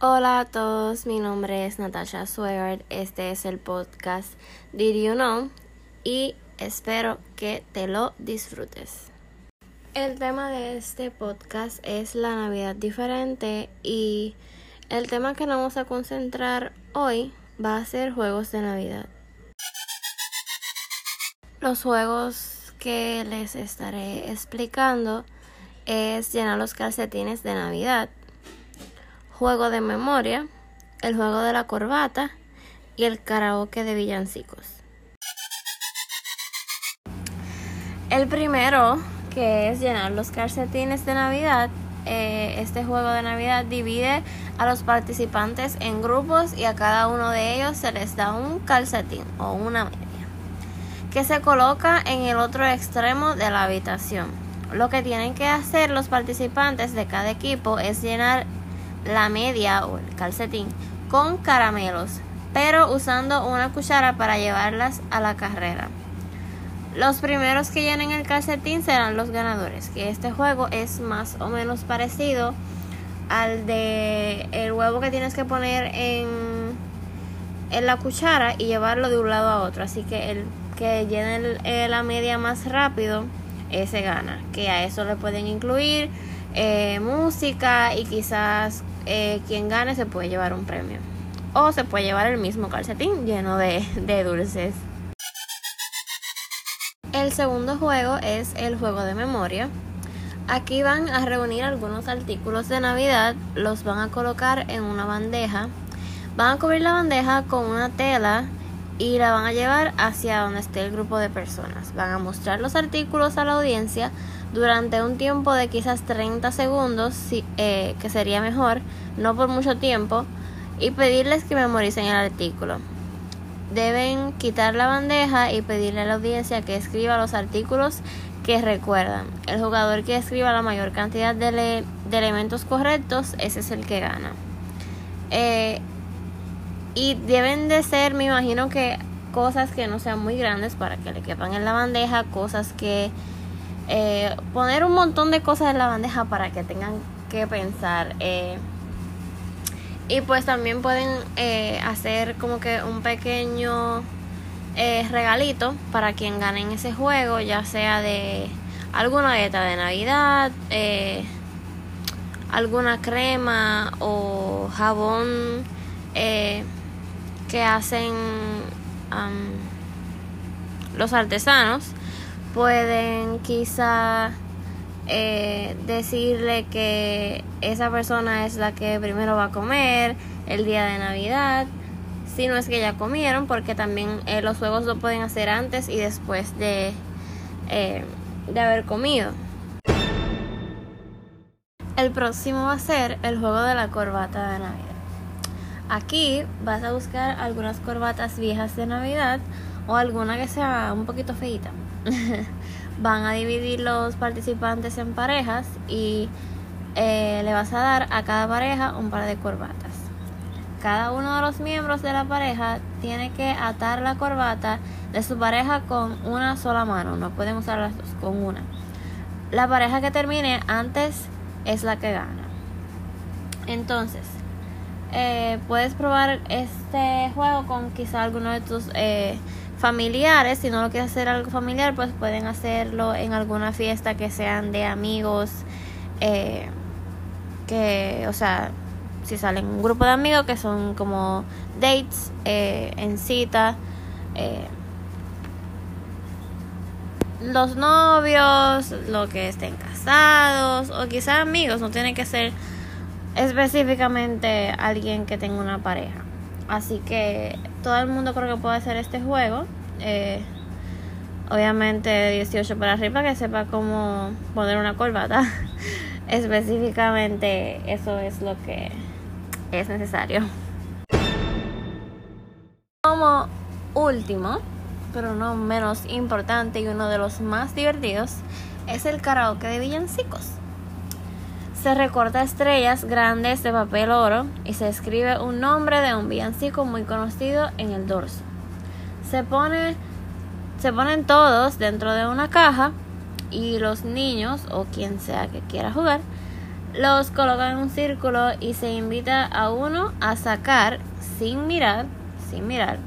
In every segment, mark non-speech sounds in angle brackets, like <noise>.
Hola a todos, mi nombre es Natasha Swegard, este es el podcast Did You Know y espero que te lo disfrutes. El tema de este podcast es la Navidad diferente y el tema que nos vamos a concentrar hoy va a ser juegos de Navidad. Los juegos que les estaré explicando es llenar los calcetines de Navidad, juego de memoria, el juego de la corbata y el karaoke de villancicos. El primero, que es llenar los calcetines de Navidad, eh, este juego de Navidad divide a los participantes en grupos y a cada uno de ellos se les da un calcetín o una media que se coloca en el otro extremo de la habitación. Lo que tienen que hacer los participantes de cada equipo es llenar la media o el calcetín con caramelos, pero usando una cuchara para llevarlas a la carrera. Los primeros que llenen el calcetín serán los ganadores, que este juego es más o menos parecido al de el huevo que tienes que poner en, en la cuchara y llevarlo de un lado a otro. Así que el que llene eh, la media más rápido, ese gana. Que a eso le pueden incluir eh, música y quizás eh, quien gane se puede llevar un premio. O se puede llevar el mismo calcetín lleno de, de dulces. El segundo juego es el juego de memoria. Aquí van a reunir algunos artículos de Navidad, los van a colocar en una bandeja. Van a cubrir la bandeja con una tela y la van a llevar hacia donde esté el grupo de personas. Van a mostrar los artículos a la audiencia durante un tiempo de quizás 30 segundos, eh, que sería mejor, no por mucho tiempo, y pedirles que memoricen el artículo. Deben quitar la bandeja y pedirle a la audiencia que escriba los artículos que recuerdan. El jugador que escriba la mayor cantidad de, elementos correctos, ese es el que gana. Eh, y deben de ser, me imagino que cosas que no sean muy grandes para que le quepan en la bandeja, cosas que eh, poner un montón de cosas en la bandeja para que tengan que pensar. Eh, y pues también pueden eh, hacer como que un pequeño regalito para quien gane en ese juego, ya sea de alguna dieta de Navidad, alguna crema o jabón que hacen los artesanos pueden quizá eh, decirle que esa persona es la que primero va a comer el día de Navidad, si no es que ya comieron, porque también eh, los juegos lo pueden hacer antes y después de, eh, de haber comido. El próximo va a ser el juego de la corbata de Navidad. Aquí vas a buscar algunas corbatas viejas de Navidad o alguna que sea un poquito feita. <laughs> Van a dividir los participantes en parejas y eh, le vas a dar a cada pareja un par de corbatas. Cada uno de los miembros de la pareja tiene que atar la corbata de su pareja con una sola mano, no pueden usar las dos, con una. La pareja que termine antes es la que gana. Entonces, eh, puedes probar este juego con quizá alguno de tus eh, familiares. Si no lo quieres hacer algo familiar, pues pueden hacerlo en alguna fiesta que sean de amigos. Eh, que, o sea, si salen un grupo de amigos que son como dates en cita. los novios, los que estén casados o quizá amigos, no tiene que ser específicamente alguien que tenga una pareja. Así que todo el mundo creo que puede hacer este juego. Eh, obviamente de 18 para arriba que sepa cómo poner una corbata. <laughs> específicamente eso es lo que es necesario. Como último, pero no menos importante y uno de los más divertidos, es el karaoke de villancicos. Se recorta estrellas grandes de papel oro y se escribe un nombre de un villancico muy conocido en el dorso. Se pone se ponen todos dentro de una caja y los niños o quien sea que quiera jugar los colocan en un círculo y se invita a uno a sacar sin mirar, sin mirar,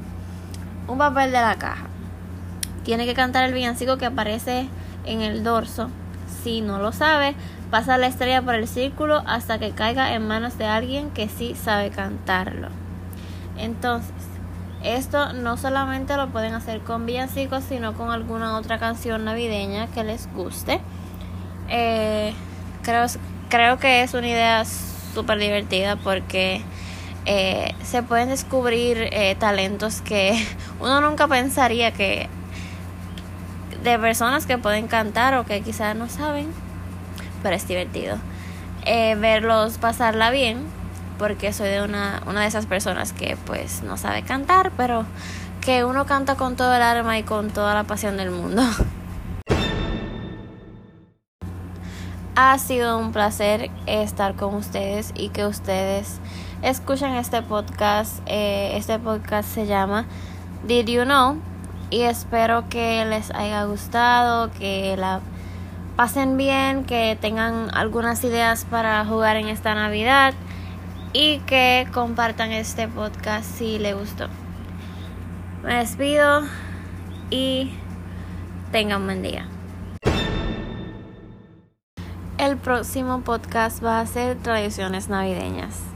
un papel de la caja. Tiene que cantar el villancico que aparece en el dorso. Si no lo sabe, pasa la estrella por el círculo hasta que caiga en manos de alguien que sí sabe cantarlo. Entonces, esto no solamente lo pueden hacer con villancicos, sino con alguna otra canción navideña que les guste. Eh, creo, creo que es una idea súper divertida porque eh, se pueden descubrir eh, talentos que <laughs> uno nunca pensaría que de personas que pueden cantar o que quizás no saben, pero es divertido verlos pasarla bien porque soy de una, una de esas personas que pues no sabe cantar, pero que uno canta con todo el alma y con toda la pasión del mundo. <laughs> ha sido un placer estar con ustedes y que ustedes escuchen este podcast. Eh, este podcast se llama Did You Know? Y espero que les haya gustado, que la pasen bien, que tengan algunas ideas para jugar en esta Navidad y que compartan este podcast si les gustó. Me despido y tengan un buen día. El próximo podcast va a ser tradiciones navideñas.